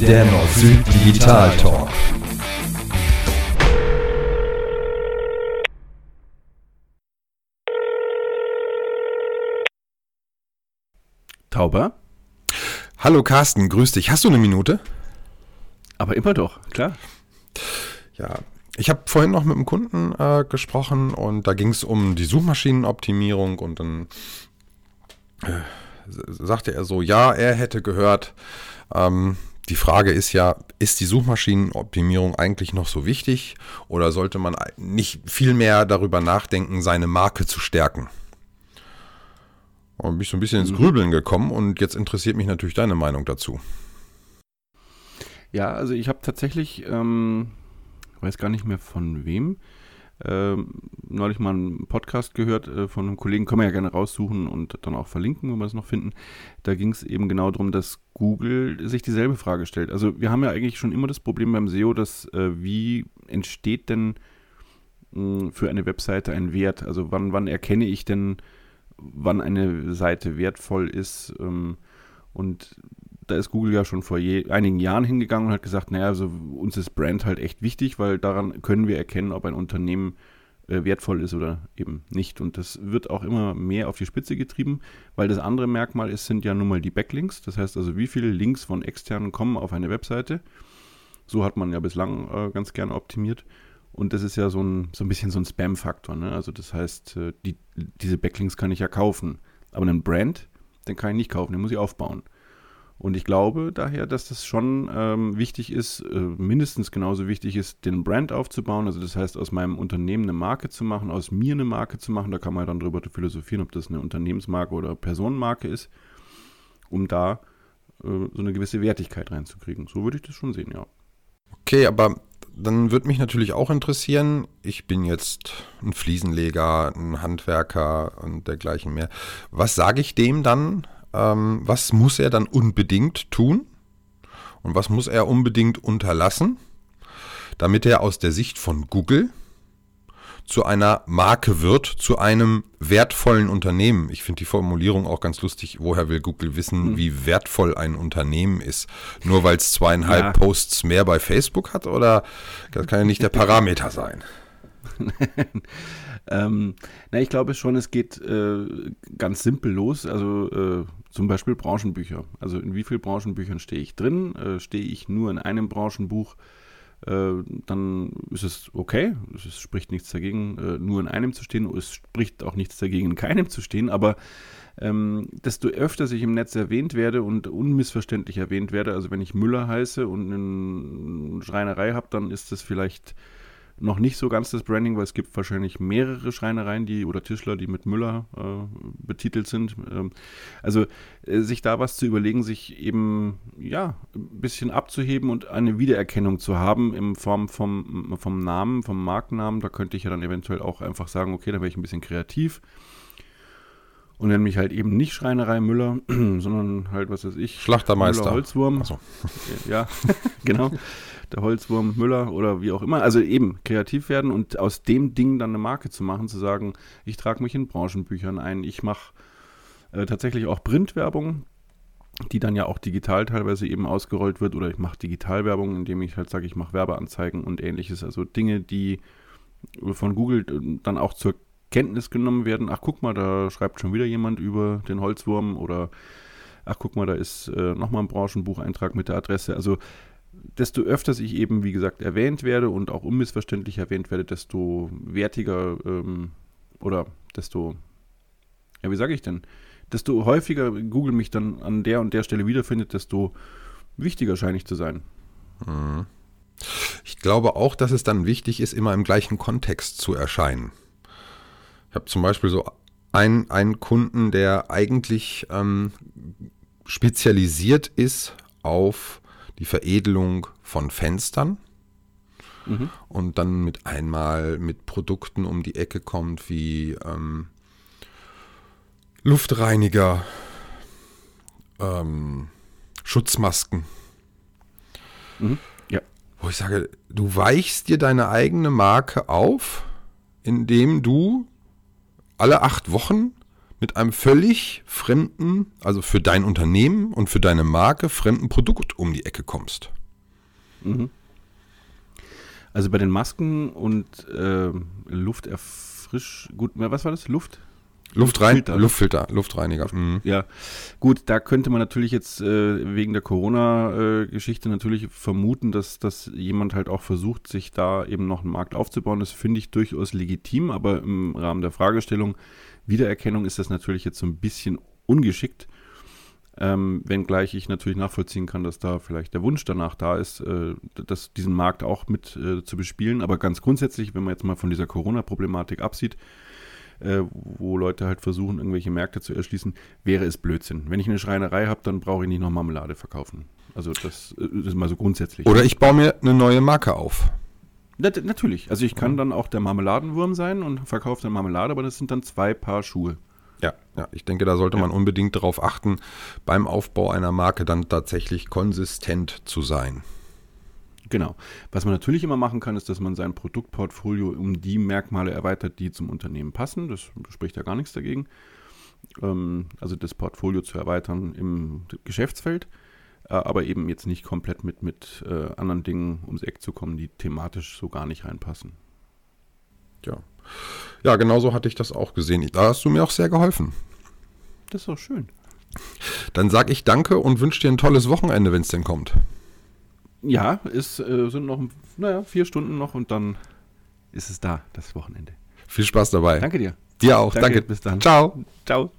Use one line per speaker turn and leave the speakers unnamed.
Der Nord-Süd Digital Talk.
Tauber?
Hallo Carsten, grüß dich. Hast du eine Minute?
Aber immer doch, klar.
Ja, ich habe vorhin noch mit einem Kunden äh, gesprochen und da ging es um die Suchmaschinenoptimierung und dann äh, sagte er so, ja, er hätte gehört, ähm, die Frage ist ja, ist die Suchmaschinenoptimierung eigentlich noch so wichtig oder sollte man nicht viel mehr darüber nachdenken, seine Marke zu stärken? Und bin ich so ein bisschen ins mhm. Grübeln gekommen und jetzt interessiert mich natürlich deine Meinung dazu.
Ja, also ich habe tatsächlich ähm, weiß gar nicht mehr von wem, neulich mal einen Podcast gehört äh, von einem Kollegen, können wir ja gerne raussuchen und dann auch verlinken, wenn wir es noch finden. Da ging es eben genau darum, dass Google sich dieselbe Frage stellt. Also wir haben ja eigentlich schon immer das Problem beim SEO, dass äh, wie entsteht denn hm, für eine Webseite ein Wert? Also wann, wann erkenne ich denn, wann eine Seite wertvoll ist? Ähm, und da ist Google ja schon vor je, einigen Jahren hingegangen und hat gesagt, naja, also uns ist Brand halt echt wichtig, weil daran können wir erkennen, ob ein Unternehmen äh, wertvoll ist oder eben nicht. Und das wird auch immer mehr auf die Spitze getrieben, weil das andere Merkmal ist, sind ja nun mal die Backlinks. Das heißt also, wie viele Links von externen kommen auf eine Webseite. So hat man ja bislang äh, ganz gerne optimiert. Und das ist ja so ein, so ein bisschen so ein Spam-Faktor. Ne? Also das heißt, äh, die, diese Backlinks kann ich ja kaufen. Aber einen Brand, den kann ich nicht kaufen, den muss ich aufbauen. Und ich glaube daher, dass das schon ähm, wichtig ist, äh, mindestens genauso wichtig ist, den Brand aufzubauen. Also das heißt, aus meinem Unternehmen eine Marke zu machen, aus mir eine Marke zu machen. Da kann man dann darüber philosophieren, ob das eine Unternehmensmarke oder Personenmarke ist, um da äh, so eine gewisse Wertigkeit reinzukriegen. So würde ich das schon sehen, ja.
Okay, aber dann würde mich natürlich auch interessieren, ich bin jetzt ein Fliesenleger, ein Handwerker und dergleichen mehr. Was sage ich dem dann, ähm, was muss er dann unbedingt tun und was muss er unbedingt unterlassen, damit er aus der Sicht von Google zu einer Marke wird, zu einem wertvollen Unternehmen. Ich finde die Formulierung auch ganz lustig. Woher will Google wissen, mhm. wie wertvoll ein Unternehmen ist? Nur weil es zweieinhalb ja. Posts mehr bei Facebook hat? Oder das kann ja nicht der Parameter sein?
ähm, na, ich glaube schon, es geht äh, ganz simpel los. Also äh, zum Beispiel Branchenbücher. Also in wie vielen Branchenbüchern stehe ich drin? Äh, stehe ich nur in einem Branchenbuch? Äh, dann ist es okay. Es spricht nichts dagegen, äh, nur in einem zu stehen. Es spricht auch nichts dagegen, in keinem zu stehen. Aber ähm, desto öfter ich im Netz erwähnt werde und unmissverständlich erwähnt werde, also wenn ich Müller heiße und eine Schreinerei habe, dann ist das vielleicht noch nicht so ganz das Branding, weil es gibt wahrscheinlich mehrere Schreinereien, die oder Tischler, die mit Müller äh, betitelt sind. Ähm, also äh, sich da was zu überlegen, sich eben ja ein bisschen abzuheben und eine Wiedererkennung zu haben in Form vom, vom Namen, vom Markennamen. Da könnte ich ja dann eventuell auch einfach sagen, okay, da wäre ich ein bisschen kreativ und nenne mich halt eben nicht Schreinerei Müller, sondern halt, was weiß ich,
Schlachtermeister.
Müller Holzwurm. So. Ja, genau der Holzwurm Müller oder wie auch immer. Also eben kreativ werden und aus dem Ding dann eine Marke zu machen, zu sagen, ich trage mich in Branchenbüchern ein, ich mache äh, tatsächlich auch Printwerbung, die dann ja auch digital teilweise eben ausgerollt wird oder ich mache Digitalwerbung, indem ich halt sage, ich mache Werbeanzeigen und ähnliches. Also Dinge, die von Google äh, dann auch zur Kenntnis genommen werden. Ach, guck mal, da schreibt schon wieder jemand über den Holzwurm oder ach, guck mal, da ist äh, nochmal ein Branchenbucheintrag mit der Adresse. Also desto öfter ich eben, wie gesagt, erwähnt werde und auch unmissverständlich erwähnt werde, desto wertiger ähm, oder desto, ja, wie sage ich denn, desto häufiger Google mich dann an der und der Stelle wiederfindet, desto wichtiger scheine ich zu sein.
Mhm. Ich glaube auch, dass es dann wichtig ist, immer im gleichen Kontext zu erscheinen. Ich habe zum Beispiel so einen, einen Kunden, der eigentlich ähm, spezialisiert ist auf die Veredelung von Fenstern mhm. und dann mit einmal mit Produkten um die Ecke kommt wie ähm, Luftreiniger, ähm, Schutzmasken. Mhm. Ja. Wo ich sage, du weichst dir deine eigene Marke auf, indem du alle acht Wochen mit einem völlig fremden, also für dein Unternehmen und für deine Marke fremden Produkt um die Ecke kommst.
Mhm. Also bei den Masken und äh, Lufterfrisch, gut, was war das? Luft?
Luftrein Filter. Luftfilter, Luftreiniger. Mhm.
Ja, gut, da könnte man natürlich jetzt äh, wegen der Corona-Geschichte natürlich vermuten, dass, dass jemand halt auch versucht, sich da eben noch einen Markt aufzubauen. Das finde ich durchaus legitim, aber im Rahmen der Fragestellung Wiedererkennung ist das natürlich jetzt so ein bisschen ungeschickt. Ähm, wenngleich ich natürlich nachvollziehen kann, dass da vielleicht der Wunsch danach da ist, äh, dass diesen Markt auch mit äh, zu bespielen. Aber ganz grundsätzlich, wenn man jetzt mal von dieser Corona-Problematik absieht, äh, wo Leute halt versuchen, irgendwelche Märkte zu erschließen, wäre es Blödsinn. Wenn ich eine Schreinerei habe, dann brauche ich nicht noch Marmelade verkaufen. Also das, das ist mal so grundsätzlich.
Oder ich baue mir eine neue Marke auf.
Na, natürlich. Also ich kann dann auch der Marmeladenwurm sein und verkaufe dann Marmelade, aber das sind dann zwei Paar Schuhe.
Ja, ja, ich denke, da sollte ja. man unbedingt darauf achten, beim Aufbau einer Marke dann tatsächlich konsistent zu sein.
Genau. Was man natürlich immer machen kann, ist, dass man sein Produktportfolio um die Merkmale erweitert, die zum Unternehmen passen. Das spricht ja gar nichts dagegen. Ähm, also das Portfolio zu erweitern im Geschäftsfeld, äh, aber eben jetzt nicht komplett mit, mit äh, anderen Dingen ums Eck zu kommen, die thematisch so gar nicht reinpassen.
Ja. Ja, genauso hatte ich das auch gesehen. Da hast du mir auch sehr geholfen.
Das ist auch schön.
Dann sage ich danke und wünsche dir ein tolles Wochenende, wenn es denn kommt.
Ja, es äh, sind noch, naja, vier Stunden noch und dann ist es da, das Wochenende.
Viel Spaß dabei.
Danke dir.
Dir auch. Danke.
Danke. Bis dann.
Ciao.
Ciao.